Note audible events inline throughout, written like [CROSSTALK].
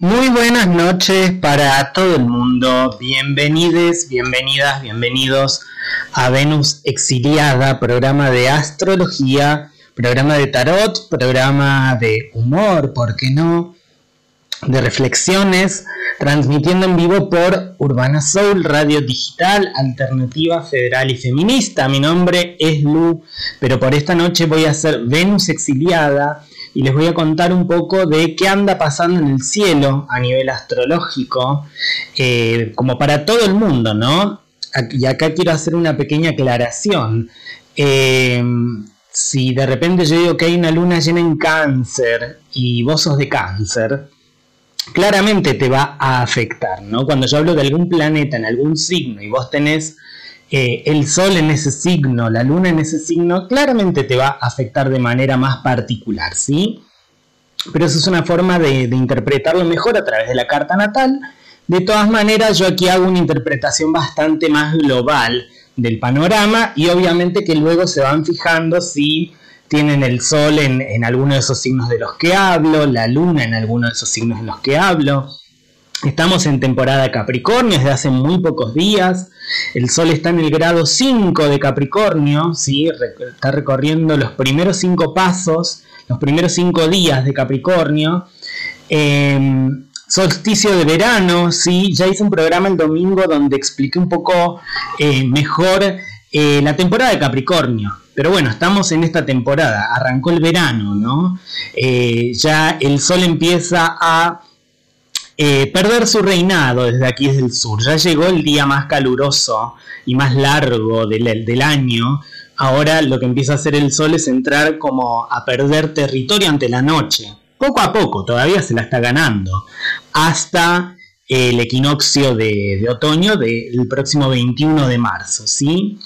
Muy buenas noches para todo el mundo. Bienvenidos, bienvenidas, bienvenidos a Venus Exiliada, programa de astrología, programa de tarot, programa de humor, ¿por qué no? De reflexiones, transmitiendo en vivo por Urbana Soul, radio digital, alternativa federal y feminista. Mi nombre es Lu, pero por esta noche voy a hacer Venus Exiliada y les voy a contar un poco de qué anda pasando en el cielo a nivel astrológico, eh, como para todo el mundo, ¿no? Y acá quiero hacer una pequeña aclaración. Eh, si de repente yo digo que hay una luna llena en cáncer y vos sos de cáncer, claramente te va a afectar, ¿no? Cuando yo hablo de algún planeta en algún signo y vos tenés eh, el sol en ese signo, la luna en ese signo, claramente te va a afectar de manera más particular, ¿sí? Pero eso es una forma de, interpretarlo mejor a través de la carta natal. De todas maneras, yo aquí hago una interpretación bastante más global del panorama y obviamente que luego se van fijando si tienen el sol en, en alguno de esos signos de los que hablo, la luna en alguno de esos signos en los que hablo. Estamos en temporada Capricornio desde hace muy pocos días. El Sol está en el grado 5 de Capricornio, ¿sí? está recorriendo los primeros 5 pasos, los primeros 5 días de Capricornio. Em, solsticio de verano, ¿sí? ya hice un programa el domingo donde expliqué un poco eh, mejor eh, la temporada de Capricornio. Pero bueno, estamos en esta temporada, arrancó el verano, ¿no? Eh, ya el sol empieza a eh, perder su reinado desde aquí, desde el sur. Ya llegó el día más caluroso y más largo del, del año. Ahora lo que empieza a hacer el sol es entrar como a perder territorio ante la noche. Poco a poco, todavía se la está ganando. Hasta el equinoccio de, de otoño del próximo 21 de marzo, ¿sí?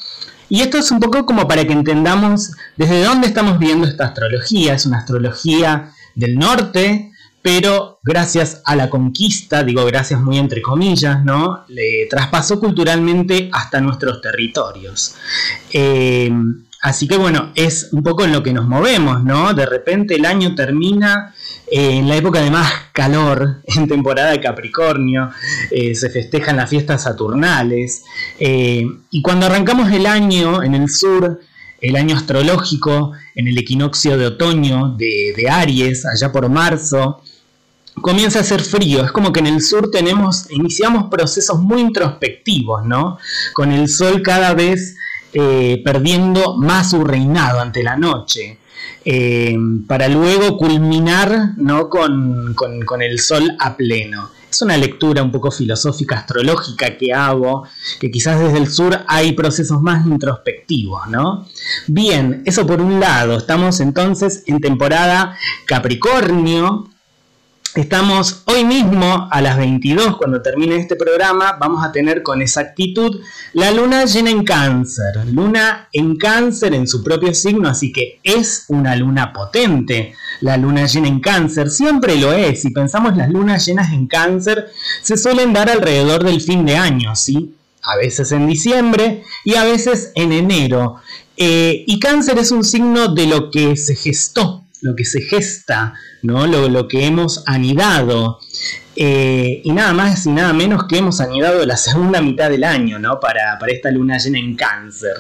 Y esto es un poco como para que entendamos desde dónde estamos viendo esta astrología. Es una astrología del norte, pero gracias a la conquista, digo gracias muy entre comillas, ¿no? Le traspasó culturalmente hasta nuestros territorios. Eh, así que bueno, es un poco en lo que nos movemos, ¿no? De repente el año termina eh, en la época de más calor, [LAUGHS] en temporada de Capricornio, eh, se festejan las fiestas saturnales, y cuando arrancamos el año en el sur, el año astrológico, en el equinoccio de otoño de, de Aries, allá por marzo, comienza a ser frío. Es como que en el sur tenemos, iniciamos procesos muy introspectivos, ¿no? Con el sol cada vez eh, perdiendo más su reinado ante la noche. Eh, para luego culminar ¿no? Con, con, el sol a pleno. Es una lectura un poco filosófica, astrológica que hago, que quizás desde el sur hay procesos más introspectivos, ¿no? Bien, eso por un lado, estamos entonces en temporada Capricornio, Estamos hoy mismo a las 22, cuando termine este programa, vamos a tener con exactitud la luna llena en cáncer. Luna en cáncer en su propio signo, así que es una luna potente. La luna llena en cáncer siempre lo es. Si pensamos las lunas llenas en cáncer, se suelen dar alrededor del fin de año, ¿sí? A veces en diciembre y a veces en enero. Eh, y cáncer es un signo de lo que se gestó, lo que se gesta, ¿no? lo, que hemos anidado. Eh, y nada más y nada menos que hemos anidado la segunda mitad del año ¿no? para, esta luna llena en cáncer.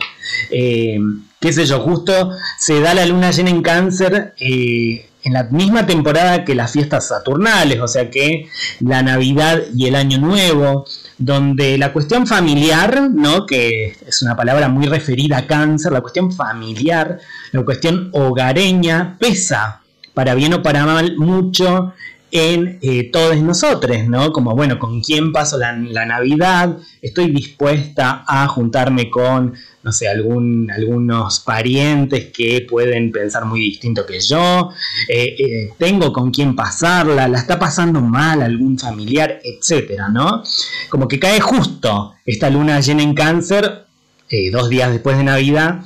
Eh, qué sé yo, justo se da la luna llena en cáncer eh, en la misma temporada que las fiestas saturnales, o sea que la Navidad y el Año Nuevo, donde la cuestión familiar, ¿no? que es una palabra muy referida a cáncer, la cuestión familiar, la cuestión hogareña pesa para bien o para mal, mucho en eh, todos nosotros, ¿no? Como, bueno, ¿con quién paso la, Navidad? Estoy dispuesta a juntarme con, no sé, algún, algunos parientes que pueden pensar muy distinto que yo, eh, eh, tengo con quién pasarla, la está pasando mal algún familiar, etcétera, ¿no? Como que cae justo esta luna llena en cáncer, dos días después de Navidad,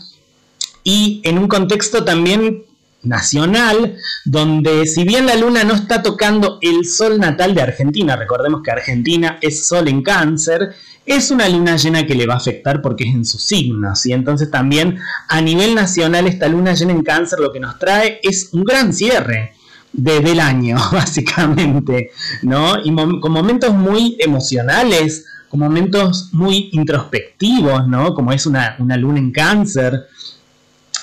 y en un contexto también nacional, donde si bien la luna no está tocando el sol natal de Argentina, recordemos que Argentina es sol en cáncer, es una luna llena que le va a afectar porque es en su signo, y entonces también a nivel nacional esta luna llena en cáncer lo que nos trae es un gran cierre, del año, [LAUGHS] básicamente, ¿no? Y con momentos muy emocionales, con momentos muy introspectivos, ¿no? Como es una, luna en cáncer,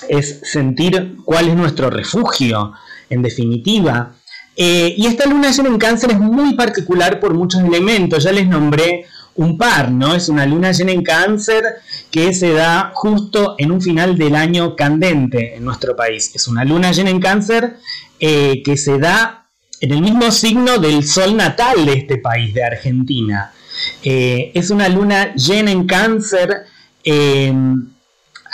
es sentir cuál es nuestro refugio, en definitiva. Eh, y esta luna llena en cáncer es muy particular por muchos elementos, ya les nombré un par, ¿no? Es una luna llena en cáncer que se da justo en un final del año candente en nuestro país. Es una luna llena en cáncer eh, que se da en el mismo signo del sol natal de este país, de Argentina. Eh, es una luna llena en cáncer,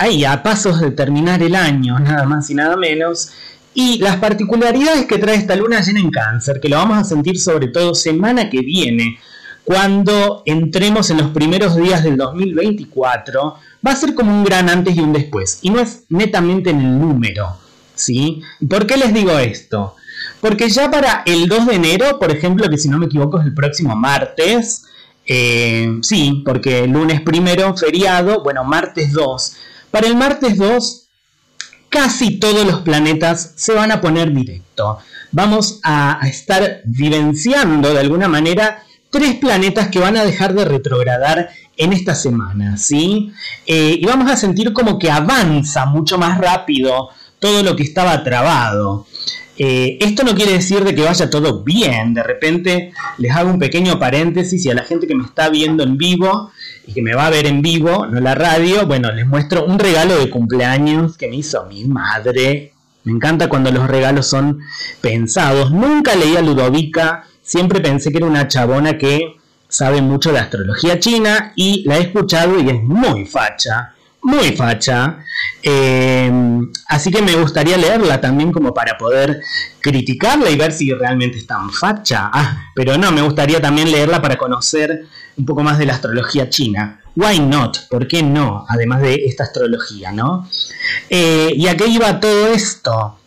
ahí a pasos de terminar el año, [LAUGHS] nada más y nada menos. Y las particularidades que trae esta luna llena en cáncer, que lo vamos a sentir sobre todo semana que viene, cuando entremos en los primeros días del 2024, va a ser como un gran antes y un después. Y no es netamente en el número. ¿sí? ¿Por qué les digo esto? Porque ya para el 2 de enero, por ejemplo, que si no me equivoco es el próximo martes, eh, sí, porque lunes primero, feriado, bueno, martes 2. Para el martes 2, casi todos los planetas se van a poner directo. Vamos a estar vivenciando de alguna manera tres planetas que van a dejar de retrogradar en esta semana, ¿sí? Eh, y vamos a sentir como que avanza mucho más rápido todo lo que estaba trabado. Eh, esto no quiere decir de que vaya todo bien, de repente les hago un pequeño paréntesis y a la gente que me está viendo en vivo y que me va a ver en vivo, no la radio, bueno, les muestro un regalo de cumpleaños que me hizo mi madre. Me encanta cuando los regalos son pensados. Nunca leí a Ludovica siempre pensé que era una chabona que sabe mucho de astrología china y la he escuchado y es muy facha, muy facha. Eh, así que me gustaría leerla también como para poder criticarla y ver si realmente es tan facha. Ah, pero no, me gustaría también leerla para conocer un poco más de la astrología china. Why not? ¿Por qué no? Además de esta astrología, ¿no? Eh, ¿Y a qué iba todo esto?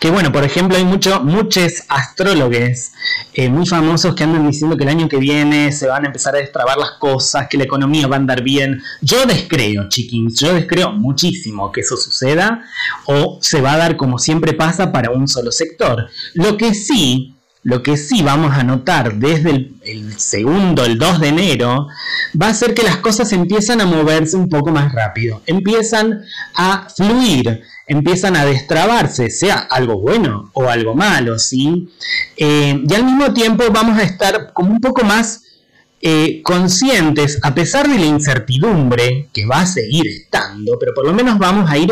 Que bueno, por ejemplo, hay muchos astrólogos eh, muy famosos que andan diciendo que el año que viene se van a empezar a destrabar las cosas, que la economía va a andar bien. Yo descreo, chiquins, yo descreo muchísimo que eso suceda o se va a dar como siempre pasa para un solo sector. Lo que sí, lo que sí vamos a notar desde el, el segundo, el 2 de enero, va a ser que las cosas empiezan a moverse un poco más rápido, empiezan a fluir empiezan a destrabarse, sea algo bueno o algo malo, ¿sí? Eh, y al mismo tiempo vamos a estar como un poco más eh, conscientes, a pesar de la incertidumbre que va a seguir estando, pero por lo menos vamos a ir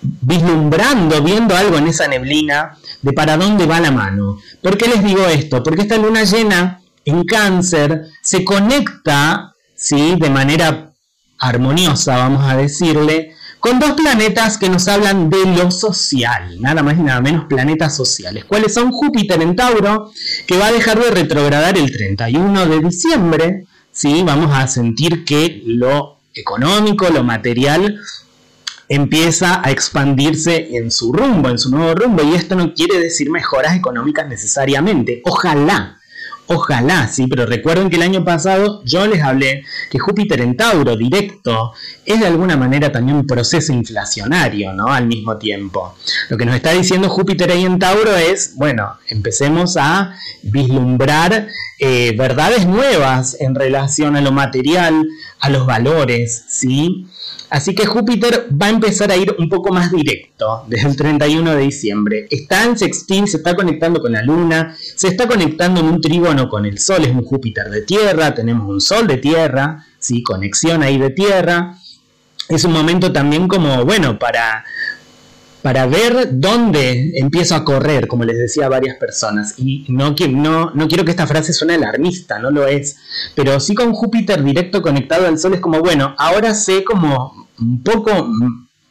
vislumbrando, viendo algo en esa neblina de para dónde va la mano. ¿Por qué les digo esto? Porque esta luna llena en cáncer se conecta, ¿sí? De manera armoniosa, vamos a decirle, con dos planetas que nos hablan de lo social, nada más y nada menos planetas sociales. ¿Cuáles son? Júpiter en Tauro, que va a dejar de retrogradar el 31 de diciembre, ¿sí? Vamos a sentir que lo económico, lo material, empieza a expandirse en su rumbo, en su nuevo rumbo, y esto no quiere decir mejoras económicas necesariamente. Ojalá, Ojalá, sí, pero recuerden que el año pasado yo les hablé que Júpiter en Tauro directo es de alguna manera también un proceso inflacionario, ¿no? Al mismo tiempo. Lo que nos está diciendo Júpiter ahí en Tauro es, bueno, empecemos a vislumbrar eh, verdades nuevas en relación a lo material, a los valores, ¿sí? Así que Júpiter va a empezar a ir un poco más directo desde el 31 de diciembre. Está en sextil, se está conectando con la Luna, se está conectando en un trígono con el Sol, es un Júpiter de tierra, tenemos un Sol de tierra, ¿sí? conexión ahí de tierra. Es un momento también como, bueno, para, para ver dónde empiezo a correr, como les decía a varias personas. Y no, no, no quiero que esta frase suene alarmista, no lo es. Pero sí con Júpiter directo conectado al Sol es como, bueno, ahora sé como un poco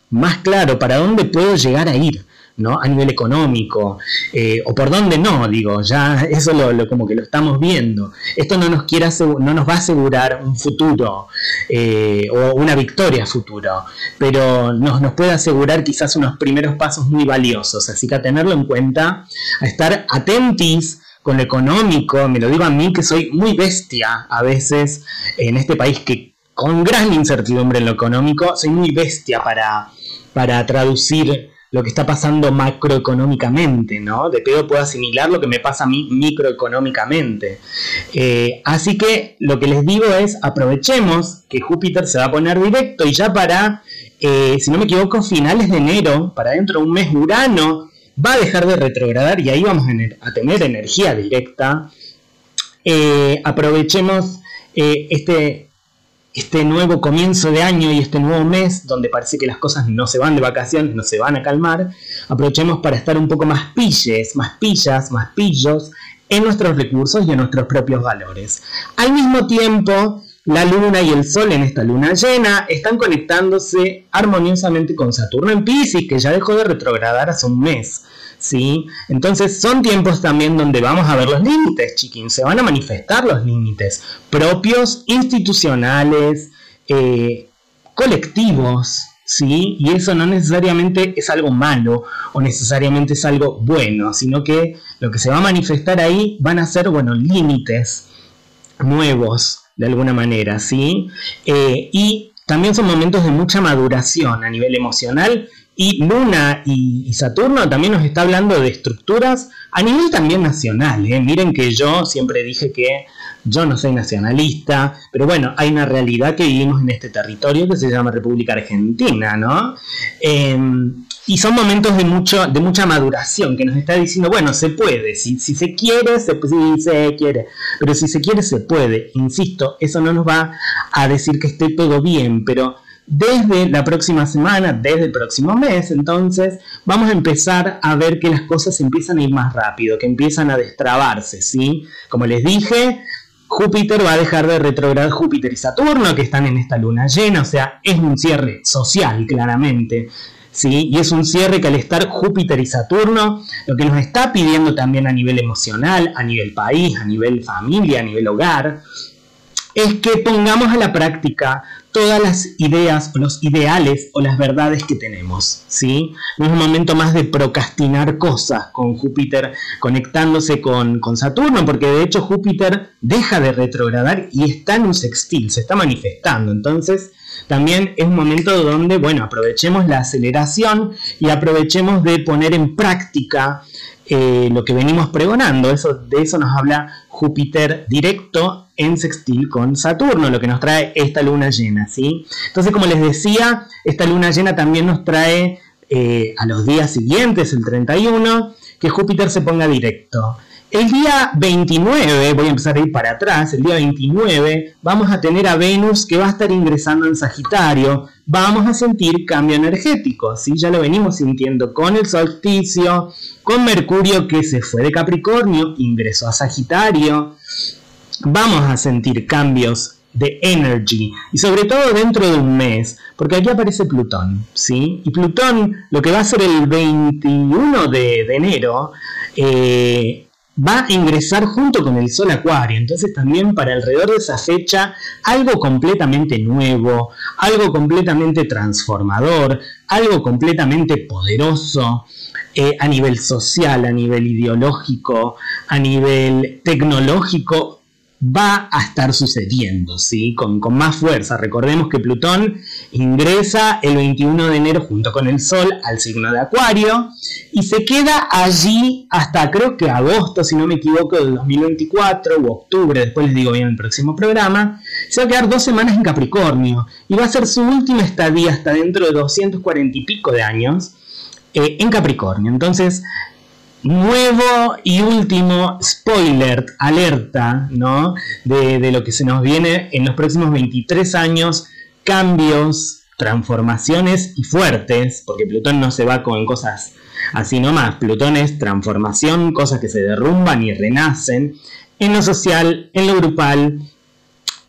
más claro para dónde puedo llegar a ir. ¿No? a nivel económico, eh, o por dónde no, digo, ya eso lo, como que lo estamos viendo. Esto no nos, quiere no nos va a asegurar un futuro eh, o una victoria futuro, pero nos, nos puede asegurar quizás unos primeros pasos muy valiosos, así que a tenerlo en cuenta, a estar atentis con lo económico, me lo digo a mí que soy muy bestia a veces en este país que con gran incertidumbre en lo económico, soy muy bestia para, para traducir lo que está pasando macroeconómicamente, ¿no? De pedo puedo asimilar lo que me pasa a mí microeconómicamente. Eh, así que lo que les digo es, aprovechemos que Júpiter se va a poner directo y ya para, eh, si no me equivoco, finales de enero, para dentro de un mes Urano, va a dejar de retrogradar y ahí vamos a tener energía directa. Eh, aprovechemos este este nuevo comienzo de año y este nuevo mes, donde parece que las cosas no se van de vacaciones, no se van a calmar, aprovechemos para estar un poco más pilles, más pillas, más pillos en nuestros recursos y en nuestros propios valores. Al mismo tiempo, la luna y el sol en esta luna llena están conectándose armoniosamente con Saturno en Pisces, que ya dejó de retrogradar hace un mes. ¿Sí? Entonces son tiempos también donde vamos a ver los límites, chiquín, se van a manifestar los límites propios, institucionales, eh, colectivos, ¿sí? Y eso no necesariamente es algo malo o necesariamente es algo bueno, sino que lo que se va a manifestar ahí van a ser, bueno, límites nuevos de alguna manera, ¿sí? Eh, y también son momentos de mucha maduración a nivel emocional y Luna y, Saturno también nos está hablando de estructuras a nivel también nacional. ¿eh? Miren que yo siempre dije que yo no soy nacionalista, pero bueno, hay una realidad que vivimos en este territorio que se llama República Argentina, ¿no? Em, y son momentos de, mucho, de mucha maduración que nos está diciendo, bueno, se puede, si, se quiere, se, si se quiere, pero si se quiere, se puede. Insisto, eso no nos va a decir que esté todo bien, pero desde la próxima semana, desde el próximo mes, entonces vamos a empezar a ver que las cosas empiezan a ir más rápido, que empiezan a destrabarse, ¿sí? Como les dije, Júpiter va a dejar de retrogradar Júpiter y Saturno, que están en esta luna llena, o sea, es un cierre social, claramente. ¿Sí? Y es un cierre que al estar Júpiter y Saturno, lo que nos está pidiendo también a nivel emocional, a nivel país, a nivel familia, a nivel hogar, es que pongamos a la práctica todas las ideas los ideales o las verdades que tenemos, ¿sí? No es un momento más de procrastinar cosas con Júpiter conectándose con, con Saturno, porque de hecho Júpiter deja de retrogradar y está en un sextil, se está manifestando, entonces también es un momento donde, bueno, aprovechemos la aceleración y aprovechemos de poner en práctica eh, lo que venimos pregonando. Eso, de eso nos habla Júpiter directo en sextil con Saturno, lo que nos trae esta luna llena. ¿sí? Entonces, como les decía, esta luna llena también nos trae eh, a los días siguientes, el 31, que Júpiter se ponga directo. El día 29, voy a empezar a ir para atrás, el día 29 vamos a tener a Venus que va a estar ingresando en Sagitario, vamos a sentir cambio energético, ¿sí? ya lo venimos sintiendo con el solsticio, con Mercurio que se fue de Capricornio, ingresó a Sagitario, vamos a sentir cambios de energy y sobre todo dentro de un mes, porque aquí aparece Plutón, ¿sí? Y Plutón lo que va a ser el 21 de, enero, eh, va a ingresar junto con el Sol Acuario. Entonces también para alrededor de esa fecha algo completamente nuevo, algo completamente transformador, algo completamente poderoso eh, a nivel social, a nivel ideológico, a nivel tecnológico, va a estar sucediendo, ¿sí? Con, más fuerza. Recordemos que Plutón ingresa el 21 de enero junto con el Sol al signo de Acuario y se queda allí hasta creo que agosto, si no me equivoco, del 2024 o octubre, después les digo bien en el próximo programa, se va a quedar dos semanas en Capricornio y va a ser su última estadía hasta dentro de 240 y pico de años eh, en Capricornio. Entonces, nuevo y último spoiler, alerta, ¿no? De, lo que se nos viene en los próximos 23 años, cambios, transformaciones y fuertes, porque Plutón no se va con cosas así nomás, Plutón es transformación, cosas que se derrumban y renacen, en lo social, en lo grupal,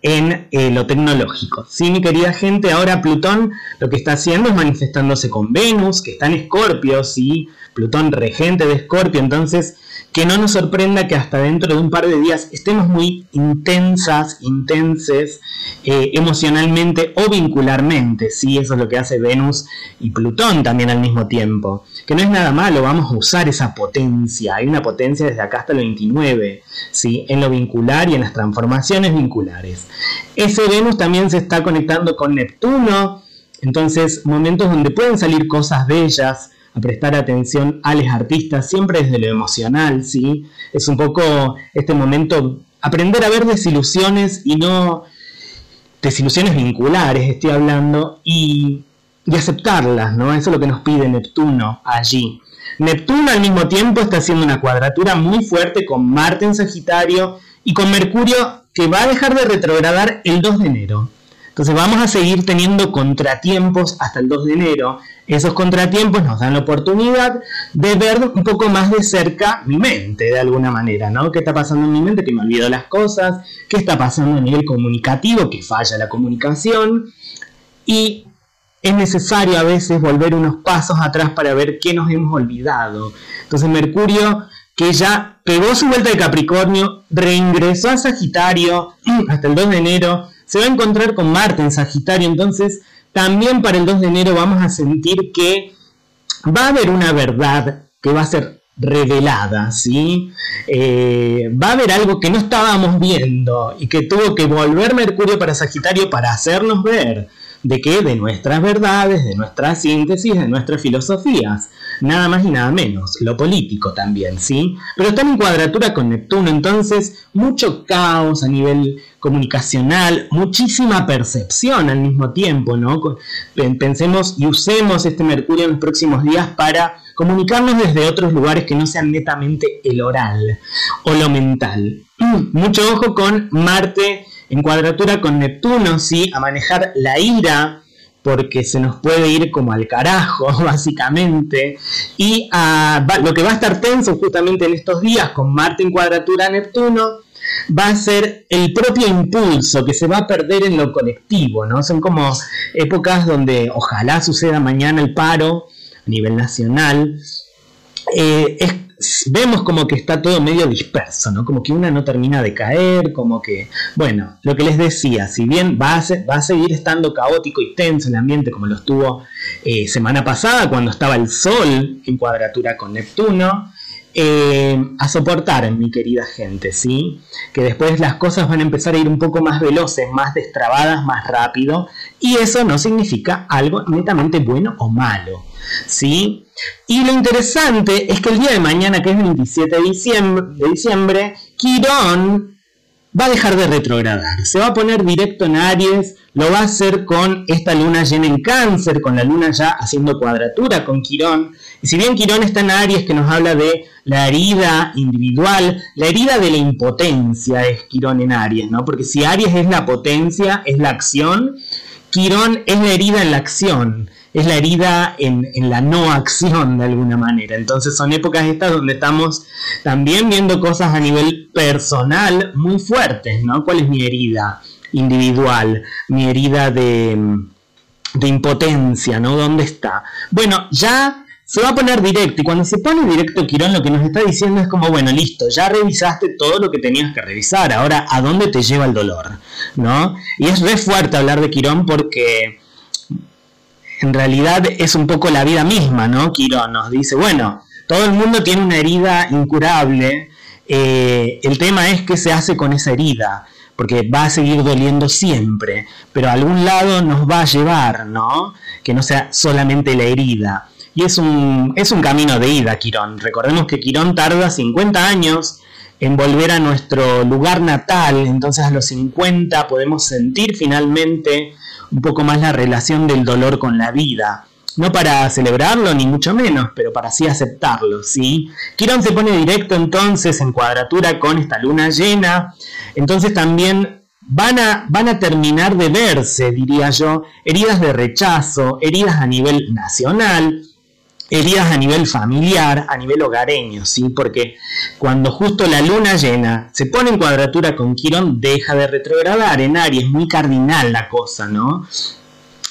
en eh, lo tecnológico. Sí, mi querida gente, ahora Plutón lo que está haciendo es manifestándose con Venus, que está en Escorpio, sí, Plutón regente de Escorpio, entonces que no nos sorprenda que hasta dentro de un par de días estemos muy intensas, intenses, eh, emocionalmente o vincularmente, ¿sí? Eso es lo que hace Venus y Plutón también al mismo tiempo. Que no es nada malo, vamos a usar esa potencia, hay una potencia desde acá hasta el 29, ¿sí? En lo vincular y en las transformaciones vinculares. Ese Venus también se está conectando con Neptuno, entonces momentos donde pueden salir cosas bellas, a prestar atención a los artistas, siempre desde lo emocional, ¿sí? Es un poco este momento, aprender a ver desilusiones y no desilusiones vinculares, estoy hablando, y, y aceptarlas, ¿no? Eso es lo que nos pide Neptuno allí. Neptuno al mismo tiempo está haciendo una cuadratura muy fuerte con Marte en Sagitario y con Mercurio que va a dejar de retrogradar el 2 de enero. Entonces vamos a seguir teniendo contratiempos hasta el 2 de enero. Esos contratiempos nos dan la oportunidad de ver un poco más de cerca mi mente, de alguna manera, ¿no? ¿Qué está pasando en mi mente? Que me olvido las cosas. ¿Qué está pasando a nivel comunicativo? Que falla la comunicación. Y es necesario a veces volver unos pasos atrás para ver qué nos hemos olvidado. Entonces Mercurio, que ya pegó su vuelta de Capricornio, reingresó a Sagitario [CLEARS THROAT] hasta el 2 de enero, se va a encontrar con Marte en Sagitario, entonces también para el 2 de enero vamos a sentir que va a haber una verdad que va a ser revelada, ¿sí? Eh, va a haber algo que no estábamos viendo y que tuvo que volver Mercurio para Sagitario para hacernos ver de qué? De nuestras verdades, de nuestra síntesis, de nuestras filosofías. Nada más y nada menos. Lo político también, ¿sí? Pero está en cuadratura con Neptuno, entonces mucho caos a nivel comunicacional, muchísima percepción al mismo tiempo, ¿no? Pensemos y usemos este Mercurio en los próximos días para comunicarnos desde otros lugares que no sean netamente el oral o lo mental. [CLEARS THROAT] Mucho ojo con Marte en cuadratura con Neptuno, sí, a manejar la ira, porque se nos puede ir como al carajo, [LAUGHS] básicamente. Y lo que va a estar tenso justamente en estos días con Marte en cuadratura a Neptuno va a ser el propio impulso que se va a perder en lo colectivo, ¿no? Son como épocas donde ojalá suceda mañana el paro a nivel nacional. Eh, es vemos como que está todo medio disperso, ¿no? Como que una no termina de caer, como que, bueno, lo que les decía, si bien va a, va a seguir estando caótico y tenso el ambiente como lo estuvo eh, semana pasada cuando estaba el Sol en cuadratura con Neptuno, eh, a soportar, mi querida gente, ¿sí? Que después las cosas van a empezar a ir un poco más veloces, más destrabadas, más rápido, y eso no significa algo netamente bueno o malo, ¿sí? Y lo interesante es que el día de mañana, que es 27 de diciembre, de diciembre Quirón va a dejar de retrogradar. Se va a poner directo en Aries, lo va a hacer con esta luna llena en cáncer, con la luna ya haciendo cuadratura con Quirón. Y si bien Quirón está en Aries, que nos habla de la herida individual, la herida de la impotencia es Quirón en Aries, ¿no? Porque si Aries es la potencia, es la acción, Quirón es la herida en la acción es la herida en, la no acción de alguna manera. Entonces son épocas estas donde estamos también viendo cosas a nivel personal muy fuertes, ¿no? ¿Cuál es mi herida individual? Mi herida de, de impotencia, ¿no? ¿Dónde está? Bueno, ya se va a poner directo y cuando se pone directo Quirón lo que nos está diciendo es como, bueno, listo, ya revisaste todo lo que tenías que revisar, ahora ¿a dónde te lleva el dolor? ¿No? Y es re fuerte hablar de Quirón porque en realidad es un poco la vida misma, ¿no? Quirón nos dice, bueno, todo el mundo tiene una herida incurable, eh, el tema es qué se hace con esa herida, porque va a seguir doliendo siempre, pero a algún lado nos va a llevar, ¿no? Que no sea solamente la herida. Y es un, es un camino de ida, Quirón. Recordemos que Quirón tarda 50 años en volver a nuestro lugar natal, entonces a los 50 podemos sentir finalmente un poco más la relación del dolor con la vida. No para celebrarlo, ni mucho menos, pero para así aceptarlo, ¿sí? Quirón se pone directo entonces en cuadratura con esta luna llena, entonces también van a, van a terminar de verse, diría yo, heridas de rechazo, heridas a nivel nacional, heridas a nivel familiar, a nivel hogareño, ¿sí? Porque cuando justo la luna llena se pone en cuadratura con Quirón, deja de retrogradar en Aries, muy cardinal la cosa, ¿no?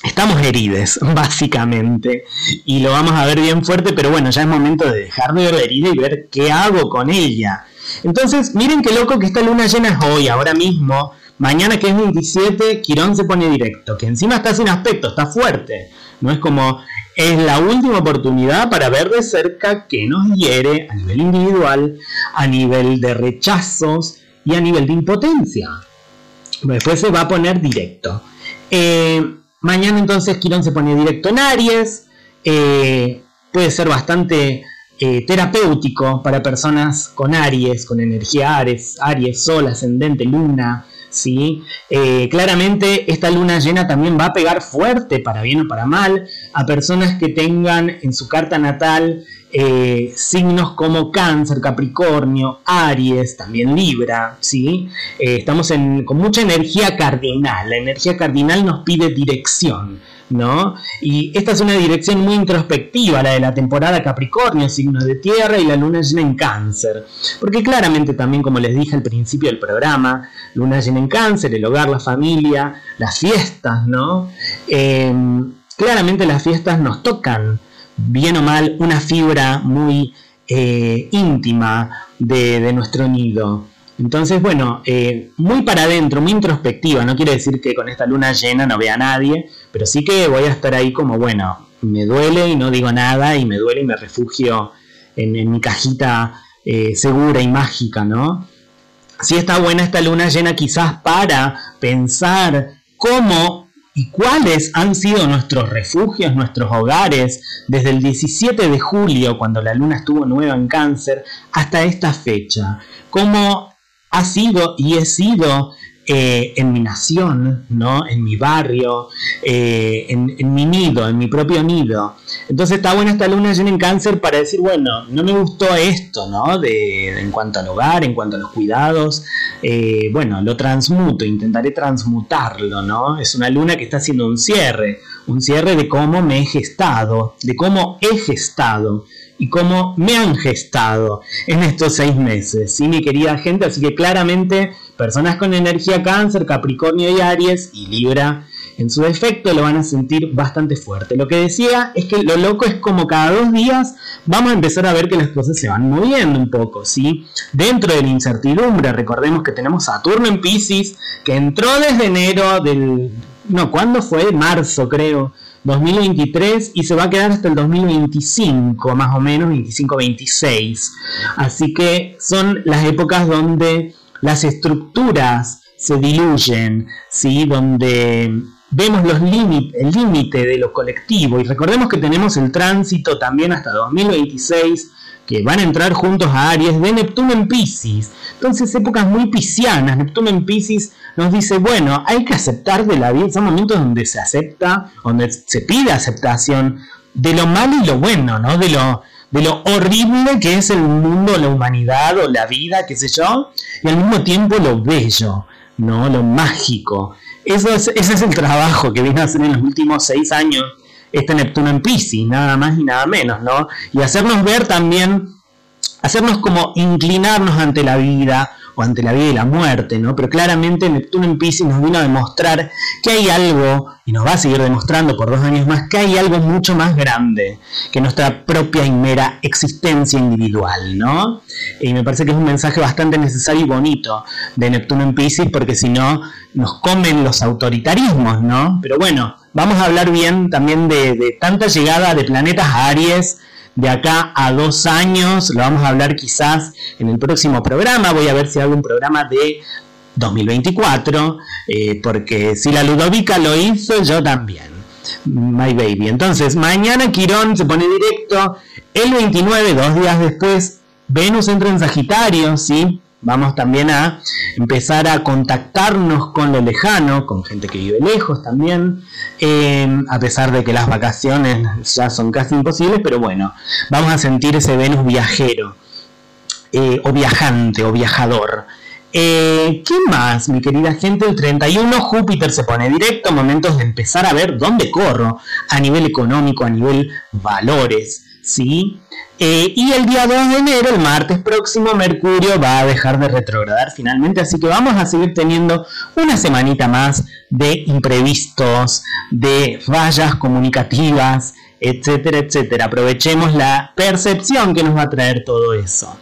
Estamos herides, [LAUGHS] básicamente, y lo vamos a ver bien fuerte, pero bueno, ya es momento de dejar de ver la herida y ver qué hago con ella. Entonces, miren qué loco que esta luna llena es hoy, ahora mismo. Mañana que es 27, Quirón se pone directo, que encima está sin aspecto, está fuerte. No es como es la última oportunidad para ver de cerca qué nos hiere a nivel individual, a nivel de rechazos y a nivel de impotencia. Después se va a poner directo. Eh, mañana entonces Quirón se pone directo en Aries. Eh, puede ser bastante eh, terapéutico para personas con Aries, con energía Aries, Aries, Sol, ascendente, luna, ¿sí? Eh, claramente esta luna llena también va a pegar fuerte, para bien o para mal, a personas que tengan en su carta natal eh, signos como cáncer, capricornio, aries, también libra, ¿sí? Eh, estamos con mucha energía cardinal, la energía cardinal nos pide dirección, ¿no? Y esta es una dirección muy introspectiva, la de la temporada Capricornio, signo de tierra, y la luna llena en cáncer. Porque claramente también, como les dije al principio del programa, luna llena en cáncer, el hogar, la familia, las fiestas, ¿no? Eh, claramente las fiestas nos tocan bien o mal, una fibra muy eh, íntima de, nuestro nido. Entonces, bueno, eh, muy para adentro, muy introspectiva. No quiere decir que con esta luna llena no vea a nadie, pero sí que voy a estar ahí como, bueno, me duele y no digo nada, y me duele y me refugio en, mi cajita eh, segura y mágica, ¿no? Sí está buena esta luna llena quizás para pensar cómo y cuáles han sido nuestros refugios, nuestros hogares, desde el 17 de julio, cuando la luna estuvo nueva en cáncer, hasta esta fecha. Cómo ha sido y he sido eh, en mi nación, ¿no? en mi barrio, eh, en, mi nido, en mi propio nido. Entonces está buena esta luna llena en cáncer para decir, bueno, no me gustó esto, ¿no? De, en cuanto al hogar, en cuanto a los cuidados. Eh, bueno, lo transmuto, intentaré transmutarlo, ¿no? Es una luna que está haciendo un cierre, un cierre de cómo me he gestado, de cómo he gestado y cómo me han gestado en estos seis meses, ¿sí, mi querida gente? Así que claramente Personas con energía cáncer, Capricornio y Aries y Libra en su defecto lo van a sentir bastante fuerte. Lo que decía es que lo loco es como cada dos días vamos a empezar a ver que las cosas se van moviendo un poco, ¿sí? Dentro de la incertidumbre, recordemos que tenemos Saturno en Pisces, que entró desde enero del... No, ¿cuándo fue? Marzo creo. 2023 y se va a quedar hasta el 2025, más o menos, 25-26. Así que son las épocas donde las estructuras se diluyen, ¿sí? donde vemos los el límite de lo colectivo y recordemos que tenemos el tránsito también hasta 2026 que van a entrar juntos a Aries de Neptuno en Pisces. Entonces épocas muy piscianas, Neptuno en Pisces nos dice, bueno, hay que aceptar de la vida, son momentos donde se acepta, donde se pide aceptación de lo malo y lo bueno, ¿no? De lo, de lo horrible que es el mundo, la humanidad o la vida, qué sé yo, y al mismo tiempo lo bello, ¿no? Lo mágico. Eso ese es el trabajo que viene a hacer en los últimos seis años este Neptuno en Pisces, nada más y nada menos, ¿no? Y hacernos ver también, hacernos como inclinarnos ante la vida, ante la vida y la muerte, ¿no? Pero claramente Neptuno en Pisces nos vino a demostrar que hay algo, y nos va a seguir demostrando por dos años más, que hay algo mucho más grande que nuestra propia y mera existencia individual, ¿no? Y me parece que es un mensaje bastante necesario y bonito de Neptuno en Pisces, porque si no, nos comen los autoritarismos, ¿no? Pero bueno, vamos a hablar bien también de, de tanta llegada de planetas a Aries, de acá a dos años. Lo vamos a hablar quizás en el próximo programa. Voy a ver si hago un programa de 2024, eh, porque si la Ludovica lo hizo, yo también. My baby. Entonces, mañana Quirón se pone directo. El 29, dos días después, Venus entra en Sagitario, ¿sí? Vamos también a empezar a contactarnos con lo lejano, con gente que vive lejos también, em, a pesar de que las vacaciones ya son casi imposibles, pero bueno, vamos a sentir ese Venus viajero, eh, o viajante, o viajador. Eh, ¿Qué más, mi querida gente? El 31 Júpiter se pone directo, momentos de empezar a ver dónde corro, a nivel económico, a nivel valores, ¿sí? Eh, y el día 2 de enero, el martes próximo, Mercurio va a dejar de retrogradar finalmente, así que vamos a seguir teniendo una semanita más de imprevistos, de fallas comunicativas, etcétera, etcétera. Aprovechemos la percepción que nos va a traer todo eso.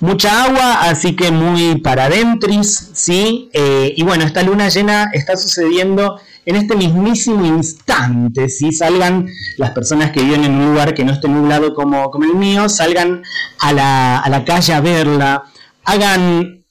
Mucha agua, así que muy para adentris, ¿sí? Eh, y bueno, esta luna llena está sucediendo en este mismísimo instante, si salgan las personas que viven en un lugar que no esté nublado como, como el mío, salgan a la, calle a verla, hagan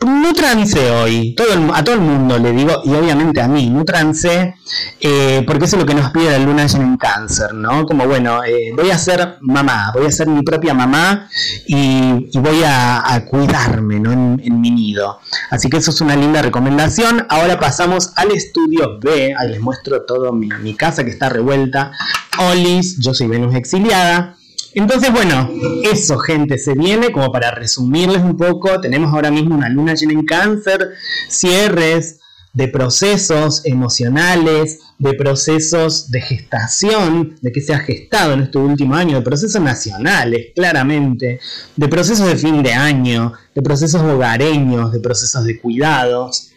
Nutranse hoy, a todo el mundo le digo, y obviamente a mí, nutranse, eh, porque eso es lo que nos pide la luna en cáncer, ¿no? Como bueno, eh, voy a ser mamá, voy a ser mi propia mamá y, voy a, cuidarme, ¿no? En, mi nido. Así que eso es una linda recomendación. Ahora pasamos al estudio B, ahí les muestro todo mi, mi casa que está revuelta. Olis, yo soy Venus exiliada. Entonces, bueno, eso, gente, se viene como para resumirles un poco. Tenemos ahora mismo una luna llena en cáncer, cierres de procesos emocionales, de procesos de gestación, de que se ha gestado en este último año, de procesos nacionales, claramente, de procesos de fin de año, de procesos hogareños, de procesos de cuidados.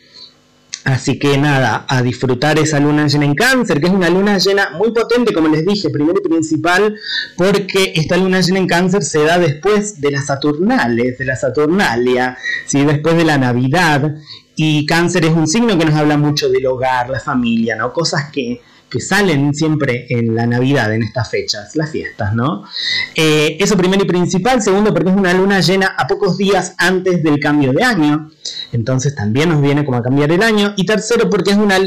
Así que nada, a disfrutar esa luna llena en cáncer, que es una luna llena muy potente, como les dije, primero y principal, porque esta luna llena en cáncer se da después de las Saturnales, de la Saturnalia, ¿sí? después de la Navidad, y cáncer es un signo que nos habla mucho del hogar, la familia, ¿no? Cosas que que salen siempre en la Navidad, en estas fechas, las fiestas, ¿no? Eh, eso primero y principal. Segundo, porque es una luna llena a pocos días antes del cambio de año. Entonces también nos viene como a cambiar el año. Y tercero, porque es una...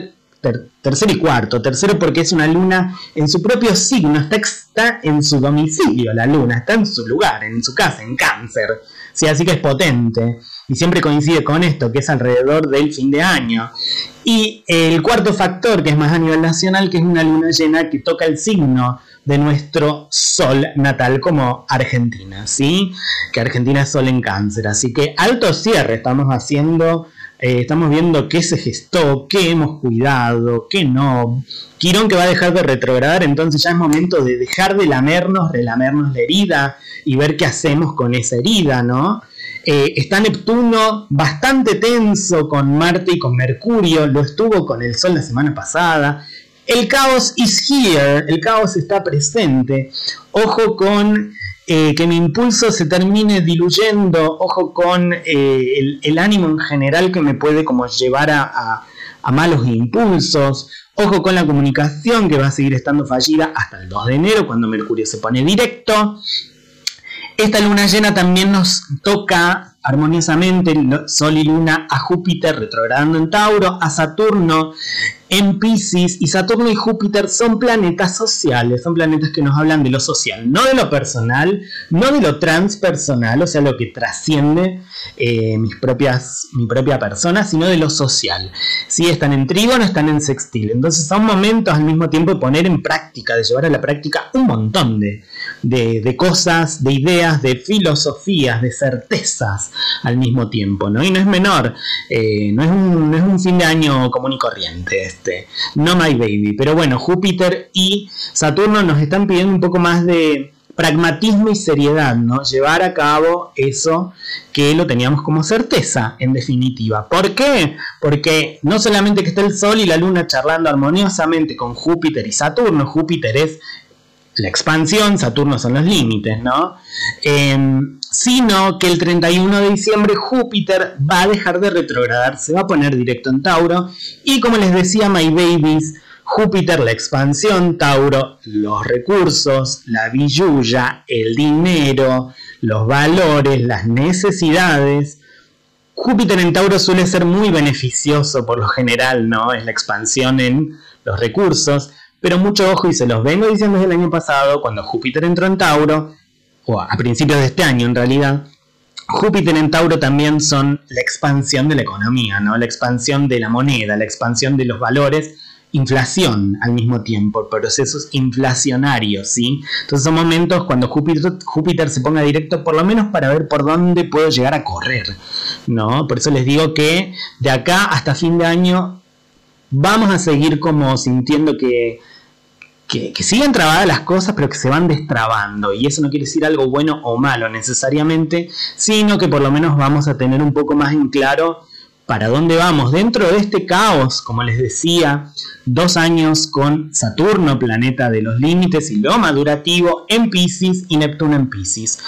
tercero y cuarto. Tercero, porque es una luna en su propio signo. Está, está en su domicilio la luna. Está en su lugar, en su casa, en cáncer. Sí, así que es potente y siempre coincide con esto, que es alrededor del fin de año. Y el cuarto factor, que es más a nivel nacional, que es una luna llena que toca el signo de nuestro sol natal como Argentina, ¿sí? Que Argentina es sol en cáncer, así que alto cierre estamos haciendo, eh, estamos viendo qué se gestó, qué hemos cuidado, qué no. Quirón que va a dejar de retrogradar, entonces ya es momento de dejar de lamernos, relamernos la herida y ver qué hacemos con esa herida, ¿no? Eh, está Neptuno bastante tenso con Marte y con Mercurio, lo estuvo con el Sol la semana pasada. El caos is here, el caos está presente. Ojo con eh, que mi impulso se termine diluyendo, ojo con eh, el, ánimo en general que me puede como llevar a, a malos impulsos. Ojo con la comunicación que va a seguir estando fallida hasta el 2 de enero cuando Mercurio se pone directo. Esta luna llena también nos toca armoniosamente Sol y Luna a Júpiter retrogradando en Tauro, a Saturno en Pisces y Saturno y Júpiter son planetas sociales, son planetas que nos hablan de lo social, no de lo personal, no de lo transpersonal, o sea, lo que trasciende eh, mis propias, mi propia persona, sino de lo social. Si están en trígono, están en sextil. Entonces son momentos al mismo tiempo de poner en práctica, de llevar a la práctica un montón de, de, cosas, de ideas, de filosofías, de certezas al mismo tiempo, ¿no? Y no es menor, eh, no, es un, no, es un, fin de año común y corriente este, no my baby, pero bueno, Júpiter y Saturno nos están pidiendo un poco más de pragmatismo y seriedad, ¿no? Llevar a cabo eso que lo teníamos como certeza, en definitiva. ¿Por qué? Porque no solamente que está el Sol y la Luna charlando armoniosamente con Júpiter y Saturno, Júpiter es la expansión, Saturno son los límites, ¿no? Em, sino que el 31 de diciembre Júpiter va a dejar de retrogradar, se va a poner directo en Tauro, y como les decía My Babies, Júpiter, la expansión, Tauro, los recursos, la billulla, el dinero, los valores, las necesidades. Júpiter en Tauro suele ser muy beneficioso por lo general, ¿no? Es la expansión en los recursos, pero mucho ojo, y se los vengo diciendo desde el año pasado, cuando Júpiter entró en Tauro, o a principios de este año en realidad, Júpiter en Tauro también son la expansión de la economía, ¿no? La expansión de la moneda, la expansión de los valores, inflación al mismo tiempo, procesos inflacionarios, ¿sí? Entonces son momentos cuando Júpiter, Júpiter se ponga directo, por lo menos para ver por dónde puedo llegar a correr, ¿no? Por eso les digo que de acá hasta fin de año vamos a seguir como sintiendo que que, siguen trabadas las cosas, pero que se van destrabando. Y eso no quiere decir algo bueno o malo necesariamente, sino que por lo menos vamos a tener un poco más en claro para dónde vamos. Dentro de este caos, como les decía, dos años con Saturno, planeta de los límites y lo madurativo en Pisces y Neptuno en Pisces.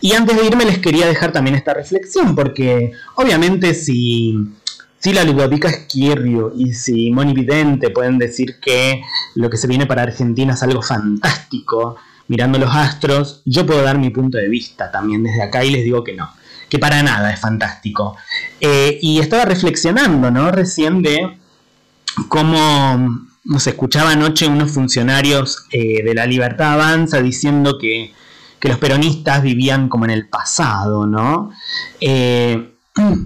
Y antes de irme les quería dejar también esta reflexión, porque obviamente si si la Ludovica Esquirrio y si Moni Vidente pueden decir que lo que se viene para Argentina es algo fantástico, mirando los astros, yo puedo dar mi punto de vista también desde acá y les digo que no, que para nada es fantástico. Eh, y estaba reflexionando, ¿no? Recién de cómo nos escuchaba anoche unos funcionarios eh, de la Libertad Avanza diciendo que, los peronistas vivían como en el pasado, ¿no? Eh,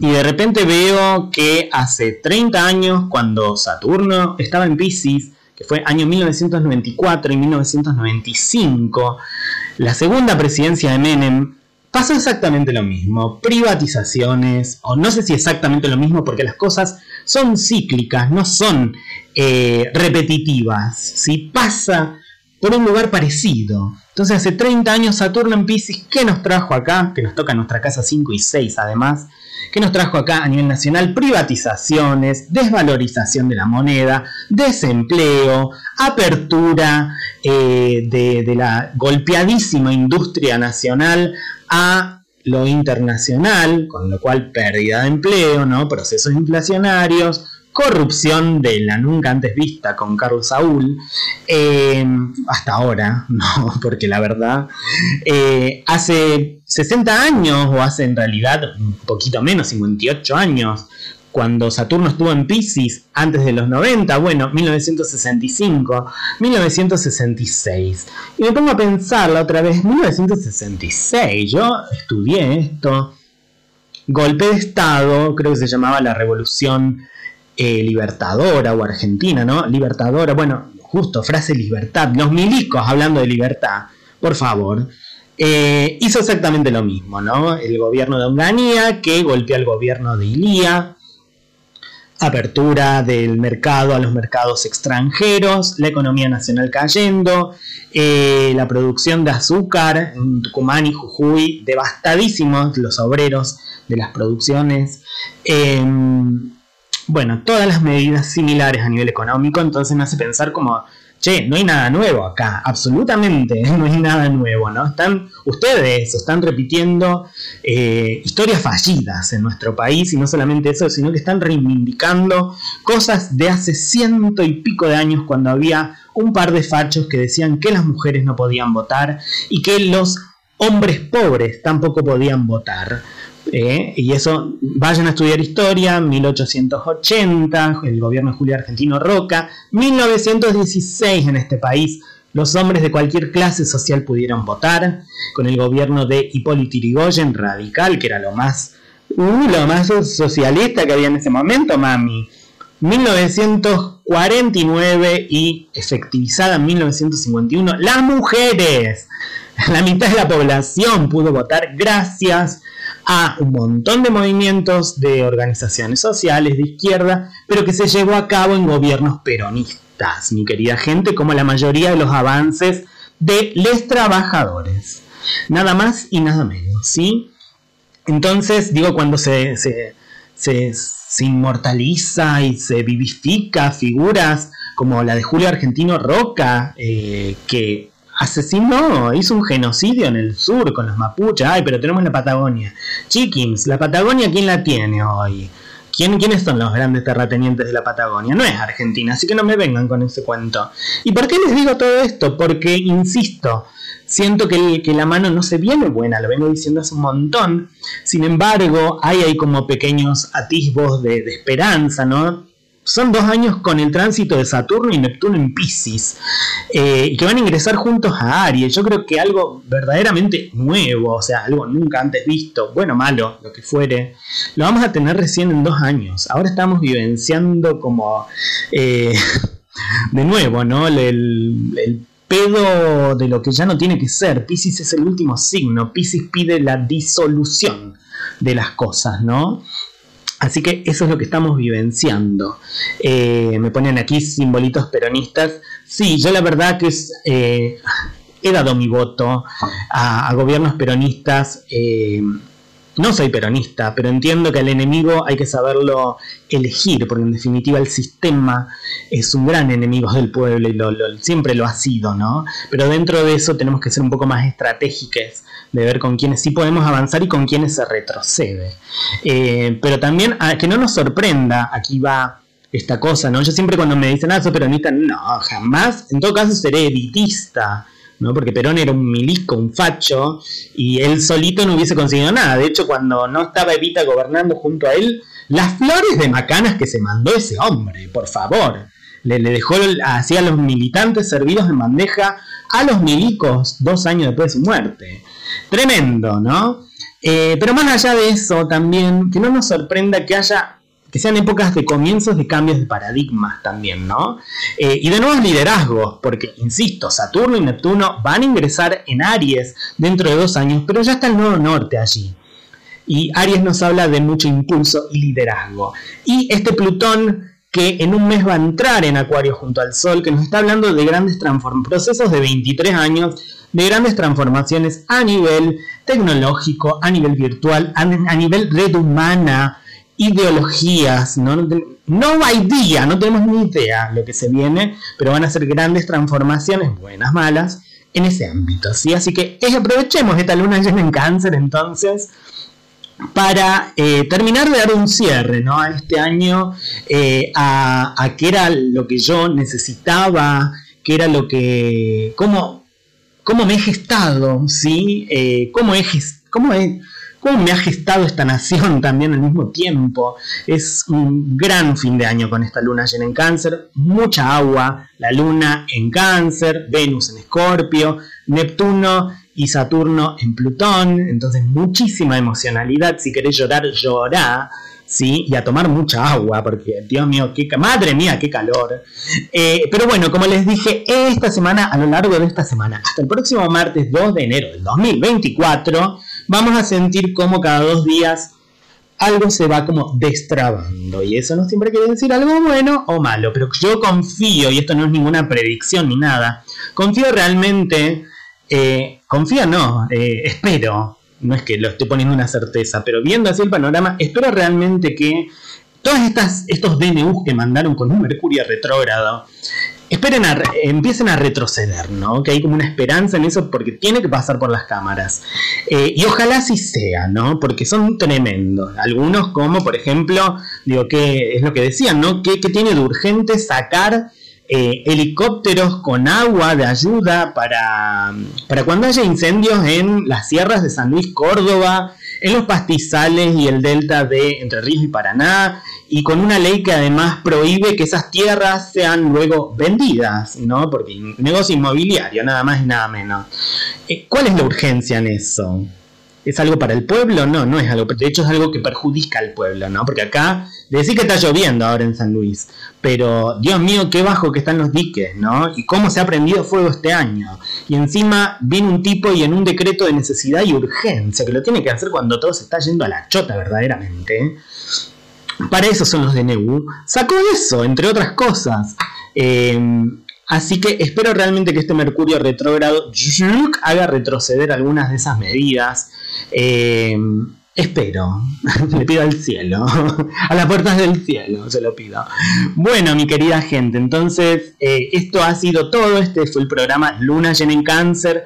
y de repente veo que hace 30 años, cuando Saturno estaba en Pisces, que fue año 1994 y 1995, la segunda presidencia de Menem, pasó exactamente lo mismo. Privatizaciones, o no sé si exactamente lo mismo, porque las cosas son cíclicas, no son eh, repetitivas. Si pasa por un lugar parecido. Entonces hace 30 años Saturno en Pisces, ¿qué nos trajo acá? Que nos toca nuestra casa 5 y 6 además. ¿Qué nos trajo acá a nivel nacional? Privatizaciones, desvalorización de la moneda, desempleo, apertura eh, de, de la golpeadísima industria nacional a lo internacional, con lo cual pérdida de empleo, ¿no? procesos inflacionarios, corrupción de la nunca antes vista con Carlos Saúl, eh, hasta ahora, [LAUGHS] no, porque la verdad, eh, hace 60 años, o hace en realidad un poquito menos, 58 años, cuando Saturno estuvo en Pisces antes de los 90, bueno, 1965, 1966. Y me pongo a pensar la otra vez, 1966, yo estudié esto, golpe de Estado, creo que se llamaba la Revolución eh, Libertadora o Argentina, ¿no? Libertadora, bueno, justo, frase libertad, los milicos hablando de libertad, por favor. Eh, hizo exactamente lo mismo, ¿no? El gobierno de Onganía que golpeó al gobierno de Ilía, apertura del mercado a los mercados extranjeros, la economía nacional cayendo, eh, la producción de azúcar en Tucumán y Jujuy, devastadísimos los obreros de las producciones. Em, bueno, todas las medidas similares a nivel económico, entonces me hace pensar como che, no hay nada nuevo acá, absolutamente [LAUGHS] no hay nada nuevo, ¿no? Están, ustedes están repitiendo eh, historias fallidas en nuestro país y no solamente eso, sino que están reivindicando cosas de hace ciento y pico de años cuando había un par de fachos que decían que las mujeres no podían votar y que los hombres pobres tampoco podían votar. Eh, y eso, vayan a estudiar historia, 1880, el gobierno de Julio Argentino Roca, 1916 en este país, los hombres de cualquier clase social pudieron votar, con el gobierno de Hipólito Yrigoyen, radical, que era lo más, uh, lo más socialista que había en ese momento, mami. 1949 y efectivizada en 1951, las mujeres, la mitad de la población pudo votar gracias a un montón de movimientos de organizaciones sociales de izquierda, pero que se llevó a cabo en gobiernos peronistas, mi querida gente, como la mayoría de los avances de los trabajadores. Nada más y nada menos, ¿sí? Entonces, digo, cuando se, se, se inmortaliza y se vivifica figuras como la de Julio Argentino Roca, eh, que asesinó, hizo un genocidio en el sur con los mapuches. Ay, pero tenemos la Patagonia. Chickens, la Patagonia, ¿quién la tiene hoy? ¿Quién, ¿Quiénes son los grandes terratenientes de la Patagonia? No es Argentina, así que no me vengan con ese cuento. ¿Y por qué les digo todo esto? Porque, insisto, siento que, la mano no se viene buena, lo vengo diciendo hace un montón. Sin embargo, hay ahí como pequeños atisbos de, esperanza, ¿no? son dos años con el tránsito de Saturno y Neptuno en Pisces, eh, que van a ingresar juntos a Aries. Yo creo que algo verdaderamente nuevo, o sea, algo nunca antes visto, bueno, malo, lo que fuere, lo vamos a tener recién en dos años. Ahora estamos vivenciando como, eh, [LAUGHS] de nuevo, ¿no? El, el pedo de lo que ya no tiene que ser. Pisces es el último signo. Pisces pide la disolución de las cosas, ¿no? Así que eso es lo que estamos vivenciando. Eh, me ponen aquí simbolitos peronistas. Sí, yo la verdad que es, eh, he dado mi voto a, gobiernos peronistas. Eh, no soy peronista, pero entiendo que al enemigo hay que saberlo elegir, porque en definitiva el sistema es un gran enemigo del pueblo y siempre lo ha sido, ¿no? Pero dentro de eso tenemos que ser un poco más estratégicos de ver con quiénes sí podemos avanzar y con quiénes se retrocede. Eh, pero también a, que no nos sorprenda, aquí va esta cosa, ¿no? Yo siempre cuando me dicen, ah, soy peronista, no, jamás, en todo caso seré editista, ¿no? Porque Perón era un milico, un facho, y él solito no hubiese conseguido nada. De hecho, cuando no estaba Evita gobernando junto a él, las flores de macanas que se mandó ese hombre, por favor. Le, le dejó así a los militantes servidos en bandeja a los milicos dos años después de su muerte. Tremendo, ¿no? Eh, pero más allá de eso, también, que no nos sorprenda que haya que sean épocas de comienzos de cambios de paradigmas también, ¿no? Eh, y de nuevos liderazgos, porque, insisto, Saturno y Neptuno van a ingresar en Aries dentro de dos años, pero ya está el nuevo norte allí. Y Aries nos habla de mucho impulso y liderazgo. Y este Plutón que en un mes va a entrar en Acuario junto al Sol, que nos está hablando de grandes procesos de 23 años, de grandes transformaciones a nivel tecnológico, a nivel virtual, a, nivel red humana, ideologías, ¿no? no hay día, no tenemos ni idea lo que se viene, pero van a ser grandes transformaciones, buenas, malas, en ese ámbito, ¿sí? Así que aprovechemos esta luna llena en cáncer entonces para eh, terminar de dar un cierre ¿no? a este año, eh, a, a, qué era lo que yo necesitaba, qué era lo que, cómo, cómo me he gestado, ¿sí? Eh, cómo, he, cómo, he, cómo me ha gestado esta nación también al mismo tiempo. Es un gran fin de año con esta luna llena en cáncer, mucha agua, la luna en cáncer, Venus en escorpio, Neptuno y Saturno en Plutón, entonces muchísima emocionalidad, si querés llorar, llorá, ¿sí? Y a tomar mucha agua, porque Dios mío, qué, madre mía, qué calor. Eh, pero bueno, como les dije, esta semana, a lo largo de esta semana, hasta el próximo martes 2 de enero del 2024, vamos a sentir como cada dos días algo se va como destrabando. Y eso no siempre quiere decir algo bueno o malo, pero yo confío, y esto no es ninguna predicción ni nada, confío realmente eh, confío no, eh, [LAUGHS] espero, no es que lo esté poniendo una certeza, pero viendo así el panorama, espero realmente que todos estos DNUs que mandaron con un Mercurio retrógrado, esperen a, empiecen a retroceder, ¿no? Que hay como una esperanza en eso porque tiene que pasar por las cámaras. Eh, y ojalá así sea, ¿no? Porque son tremendos. Algunos como, por ejemplo, digo, que es lo que decían, ¿no? Que tiene de urgente sacar eh, helicópteros con agua de ayuda para, para cuando haya incendios en las sierras de San Luis, Córdoba, en los pastizales y el delta de Entre Ríos y Paraná, y con una ley que además prohíbe que esas tierras sean luego vendidas, ¿no? Porque negocio inmobiliario, nada más y nada menos. Eh, ¿Cuál es la urgencia en eso? ¿Es algo para el pueblo? No, no es algo. De hecho, es algo que perjudica al pueblo, ¿no? Porque acá, decir que está lloviendo ahora en San Luis, pero Dios mío, qué bajo que están los diques, ¿no? Y cómo se ha prendido fuego este año. Y encima viene un tipo y en un decreto de necesidad y urgencia, que lo tiene que hacer cuando todo se está yendo a la chota, verdaderamente. Para eso son los de DNU. Sacó eso, entre otras cosas. Eh, Así que espero realmente que este Mercurio retrógrado haga retroceder algunas de esas medidas. Eh, espero, [LAUGHS] le pido al cielo, [LAUGHS] a las puertas del cielo, se lo pido. Bueno, mi querida gente, entonces eh, esto ha sido todo. Este fue el programa Luna llena en cáncer.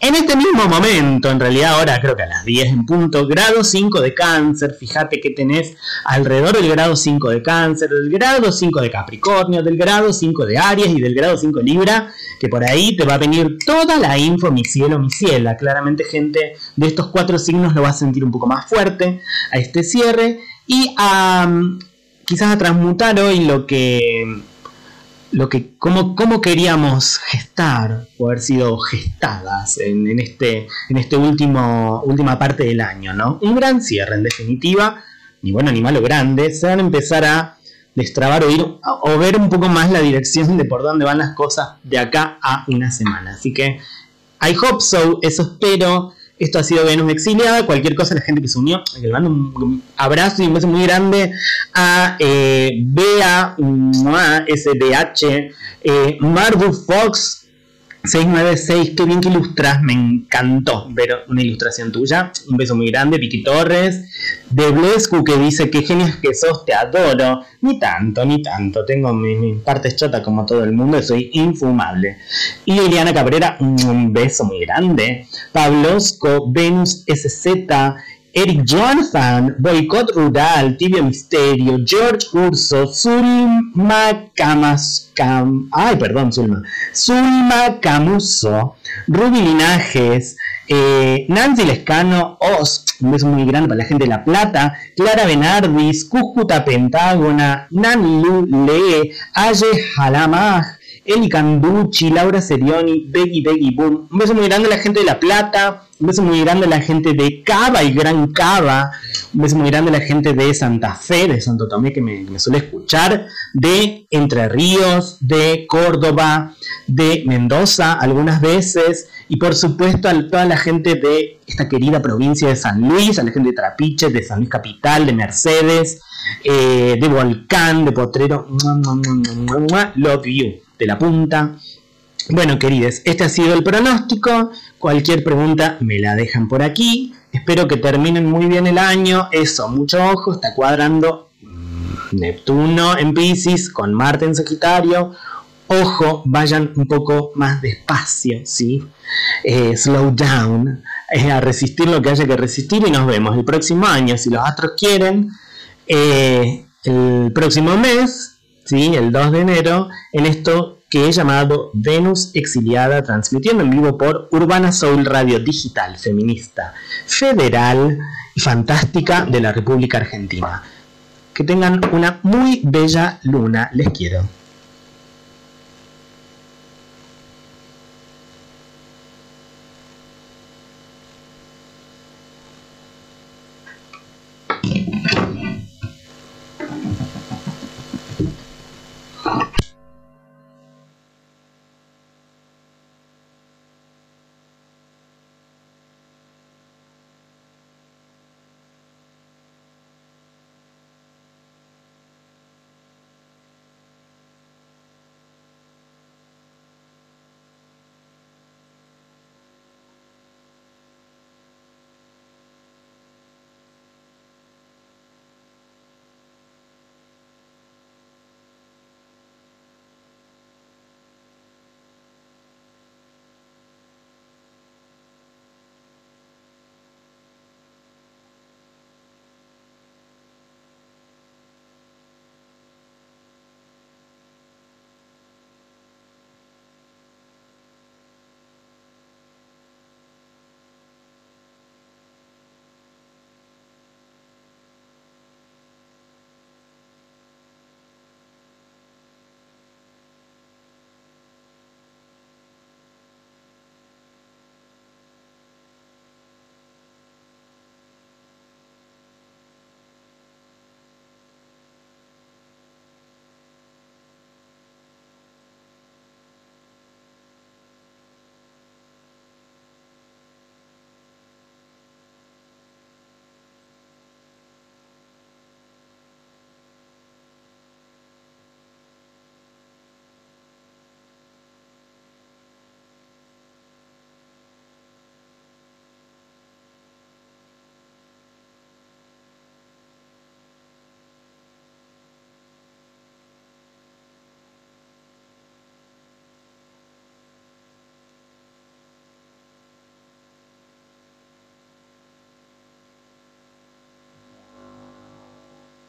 En este mismo momento, en realidad ahora creo que a las 10 en punto, grado 5 de cáncer, fíjate que tenés alrededor del grado 5 de cáncer, del grado 5 de Capricornio, del grado 5 de Aries y del grado 5 de Libra, que por ahí te va a venir toda la info, mi cielo, mi ciela. Claramente gente de estos cuatro signos lo va a sentir un poco más fuerte a este cierre y a quizás a transmutar hoy lo que lo que, cómo, cómo, queríamos gestar o haber sido gestadas en, este, en este último, última parte del año, ¿no? Un gran cierre, en definitiva, ni bueno ni malo grande, se van a empezar a destrabar o, ir, o ver un poco más la dirección de por dónde van las cosas de acá a una semana. Así que, I hope so, eso espero. Esto ha sido Venus Exiliada. Cualquier cosa, la gente que se unió, le mando un abrazo y un beso muy grande a eh, Bea, SBH, eh, Marbu Fox, 696, qué bien que ilustras, me encantó ver una ilustración tuya. Un beso muy grande, Vicky Torres. De Blescu que dice que genios que sos, te adoro. Ni tanto, ni tanto. Tengo mi, parte chota como todo el mundo soy infumable. Y Liliana Cabrera, un beso muy grande. Pablosco, Venus SZ, Eric Jonathan, Boycott Rural, Tibio Misterio, George Urso, Zulma Camas, ay, perdón, Zulma, Zulma Camuso, Ruby Linajes, eh, Nancy Lescano, Oz, un beso muy grande para la gente de La Plata, Clara Benardis, Cúcuta Pentágona, Nani Lee, Aye Halamaj, Eli Canducci, Laura Serioni, Beggy Beggy Boom. Un beso muy grande a la gente de La Plata, un beso muy grande a la gente de Cava y Gran Cava, un beso muy grande a la gente de Santa Fe, de Santo Tomé, que me, suele escuchar, de Entre Ríos, de Córdoba, de Mendoza algunas veces, y por supuesto a toda la gente de esta querida provincia de San Luis, a la gente de Trapiche, de San Luis Capital, de Mercedes, eh, de Volcán, de Potrero, love you, de la punta. Bueno, queridos, este ha sido el pronóstico. Cualquier pregunta me la dejan por aquí. Espero que terminen muy bien el año. Eso, mucho ojo, está cuadrando Neptuno en Pisces con Marte en Sagitario. Ojo, vayan un poco más despacio, ¿sí? Eh, slow down, eh, a resistir lo que haya que resistir y nos vemos el próximo año, si los astros quieren, eh, el próximo mes, ¿sí? el 2 de enero, en esto que he llamado Venus Exiliada, transmitiendo en vivo por Urbana Soul Radio Digital, feminista, federal y fantástica de la República Argentina. Que tengan una muy bella luna, les quiero.